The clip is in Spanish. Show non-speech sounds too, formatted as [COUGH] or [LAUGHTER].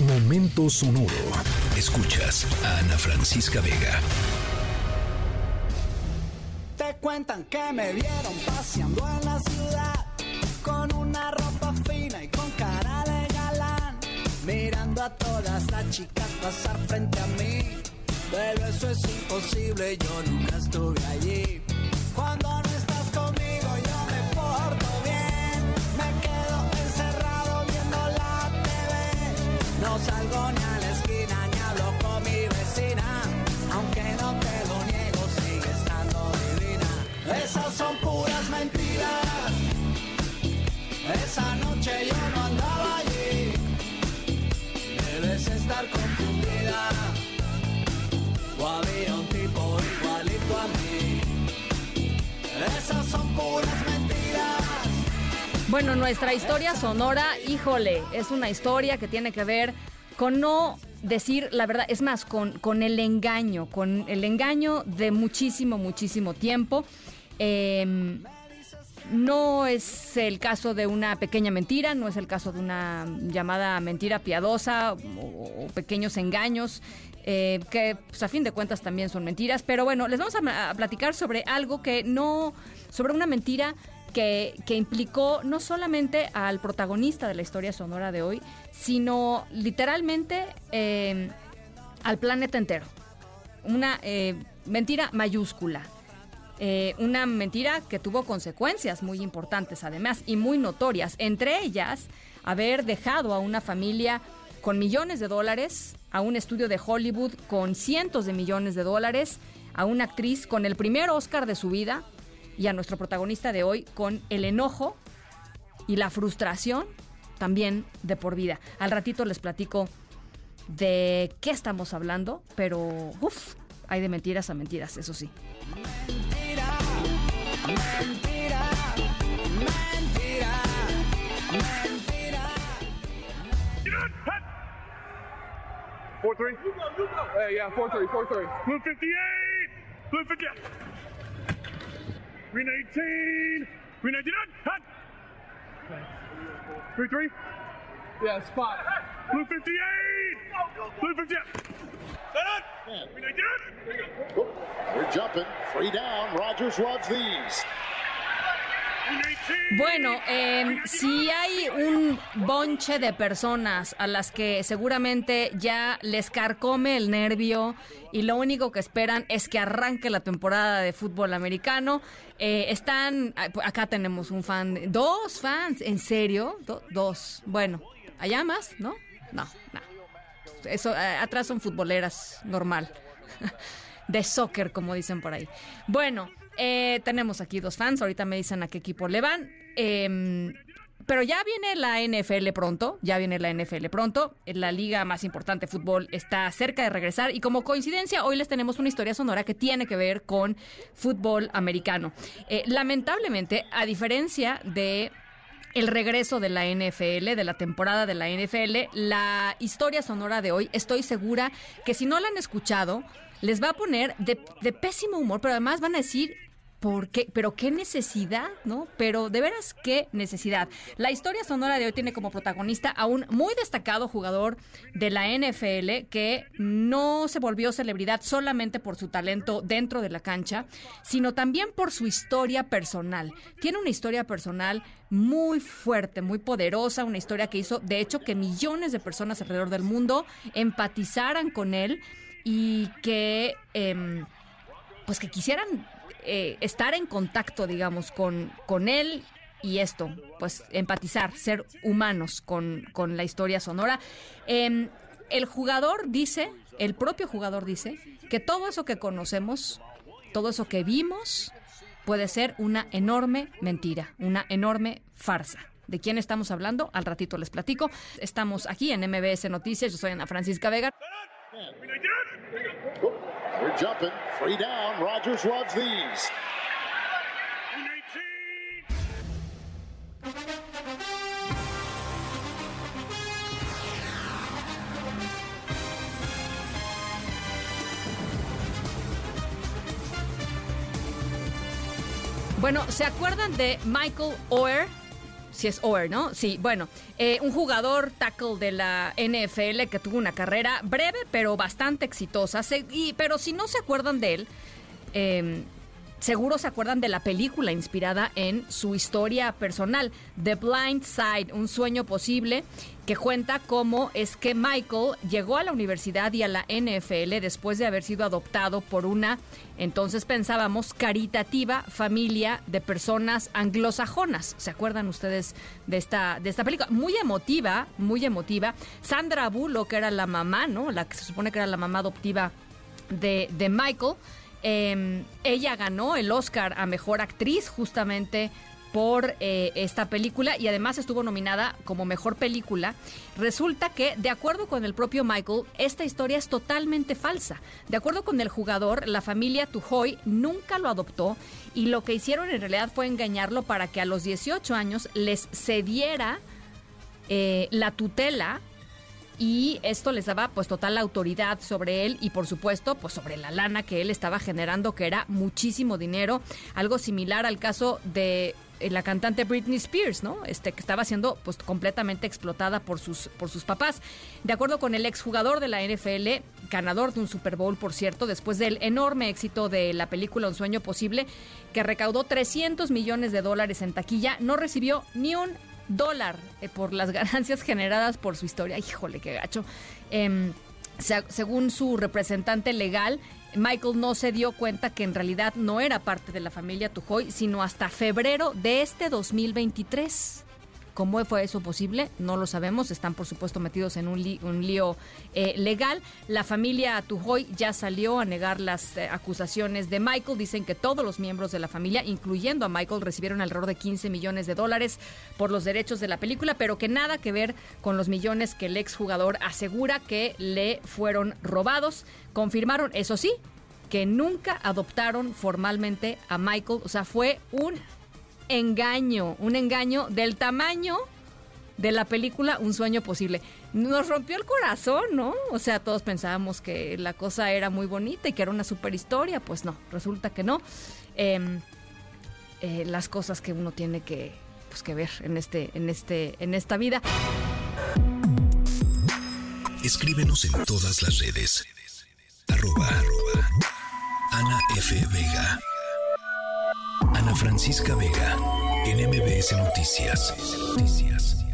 Momento sonoro. Escuchas a Ana Francisca Vega. Te cuentan que me vieron paseando en la ciudad con una ropa fina y con cara de galán, mirando a todas las chicas pasar frente a mí. Pero eso es imposible, yo nunca estuve allí. Bueno, nuestra historia sonora, híjole, es una historia que tiene que ver con no decir la verdad, es más, con, con el engaño, con el engaño de muchísimo, muchísimo tiempo. Em, no es el caso de una pequeña mentira, no es el caso de una llamada mentira piadosa o, pequeños engaños. eh, que pues, a fin de cuentas también son mentiras, pero bueno, les vamos a platicar sobre algo que no, sobre una mentira que, implicó no solamente al protagonista de la historia sonora de hoy, sino literalmente eh, al planeta entero. Una eh, mentira mayúscula. Eh, una mentira que tuvo consecuencias muy importantes además y muy notorias. Entre ellas, haber dejado a una familia con millones de dólares, a un estudio de Hollywood con cientos de millones de dólares, a una actriz con el primer Oscar de su vida y a nuestro protagonista de hoy con el enojo y la frustración también de por vida. Al ratito les platico de qué estamos hablando, pero uff, hay de mentiras a mentiras, eso sí. Mentira, mentira, mentira, mentira. Four three. Yeah, yeah, four three, four three. Blue fifty eight. Blue fifty. Green eighteen. Green nineteen. Hut. Three three. Yeah, spot. Blue fifty eight. Blue fifty eight. Set up. Green nineteen. We're jumping. Three down. Rogers loves these. Bueno, eh, si hay un bonche de personas a las que seguramente ya les carcome el nervio y lo único que esperan es que arranque la temporada de fútbol americano, eh, están, acá tenemos un fan, dos fans, ¿en serio? Do- dos, bueno, ¿allá más? ¿No? No, no. Eso, eh, atrás son futboleras, normal. [LAUGHS] de soccer, como dicen por ahí. Bueno, eh, tenemos aquí dos fans. Ahorita me dicen a qué equipo le van. Em, pero ya viene la NFL pronto, ya viene la NFL pronto. La liga más importante de fútbol está cerca de regresar y como coincidencia hoy les tenemos una historia sonora que tiene que ver con fútbol americano. Eh, lamentablemente, a diferencia de el regreso de la NFL, de la temporada de la NFL, la historia sonora de hoy, estoy segura que si no la han escuchado, les va a poner de, de pésimo humor, pero además van a decir... ¿Por qué? ¿Pero qué necesidad? ¿No? Pero de veras, qué necesidad. La historia sonora de hoy tiene como protagonista a un muy destacado jugador de la NFL que no se volvió celebridad solamente por su talento dentro de la cancha, sino también por su historia personal. Tiene una historia personal muy fuerte, muy poderosa, una historia que hizo, de hecho, que millones de personas alrededor del mundo empatizaran con él y que, em, pues que quisieran eh, estar en contacto, digamos, con, con él y esto, pues empatizar, ser humanos con, con la historia sonora. Em, el jugador dice, el propio jugador dice, que todo eso que conocemos, todo eso que vimos, puede ser una enorme mentira, una enorme farsa. ¿De quién estamos hablando? Al ratito les platico. Estamos aquí en MBS Noticias. Yo soy Ana Francisca Vega. We're jumping. Three down. Rogers loves these. Bueno, ¿se acuerdan de Michael Oher? Si es Oer, ¿no? Sí, bueno, eh, un jugador tackle de la NFL que tuvo una carrera breve pero bastante exitosa. pero si no se acuerdan de él, eh, Seguro se acuerdan de la película inspirada en su historia personal, The Blind Side, un sueño posible, que cuenta cómo es que Michael llegó a la universidad y a la NFL después de haber sido adoptado por una, entonces pensábamos, caritativa familia de personas anglosajonas. ¿Se acuerdan ustedes de esta, de esta película? Muy emotiva, muy emotiva. Sandra Bullock era la mamá, ¿no? La que se supone que era la mamá adoptiva de, de Michael Em, ella ganó el Oscar a Mejor Actriz justamente por eh, esta película y además estuvo nominada como mejor película. Resulta que, de acuerdo con el propio Michael, esta historia es totalmente falsa. De acuerdo con el jugador, la familia Tujoy nunca lo adoptó y lo que hicieron en realidad fue engañarlo para que a los 18 años les cediera eh, la tutela y esto les daba pues total autoridad sobre él y por supuesto pues sobre la lana que él estaba generando que era muchísimo dinero, algo similar al caso de eh, la cantante Britney Spears, ¿no? Este que estaba siendo pues completamente explotada por sus por sus papás. De acuerdo con el exjugador de la NFL, ganador de un Super Bowl, por cierto, después del enorme éxito de la película Un sueño posible, que recaudó 300 millones de dólares en taquilla, no recibió ni un dólar eh, por las [LAUGHS] ganancias generadas por su historia. Híjole, qué gacho. Em, según su representante legal, Michael no se dio cuenta que en realidad no era parte de la familia Tujoy, sino hasta febrero de este 2023. ¿Cómo fue eso posible? No lo sabemos. Están, por supuesto, metidos en un, lío eh, legal. La familia Tujoy ya salió a negar las eh, acusaciones de Michael. Dicen que todos los miembros de la familia, incluyendo a Michael, recibieron alrededor de 15 millones de dólares por los derechos de la película, pero que nada que ver con los millones que el exjugador asegura que le fueron robados. Confirmaron, eso sí, que nunca adoptaron formalmente a Michael. O sea, fue un engaño, un engaño del tamaño de la película Un sueño posible. Nos rompió el corazón, ¿no? O sea, todos pensábamos que la cosa era muy bonita y que era una super historia. Pues no, resulta que no. Em, eh, las cosas que uno tiene que, pues, que ver en, este, en, este, en esta vida. Escríbenos en todas las redes. Arroba, Ana F. Vega. Ana Francisca Vega, en MBS Noticias. Noticias.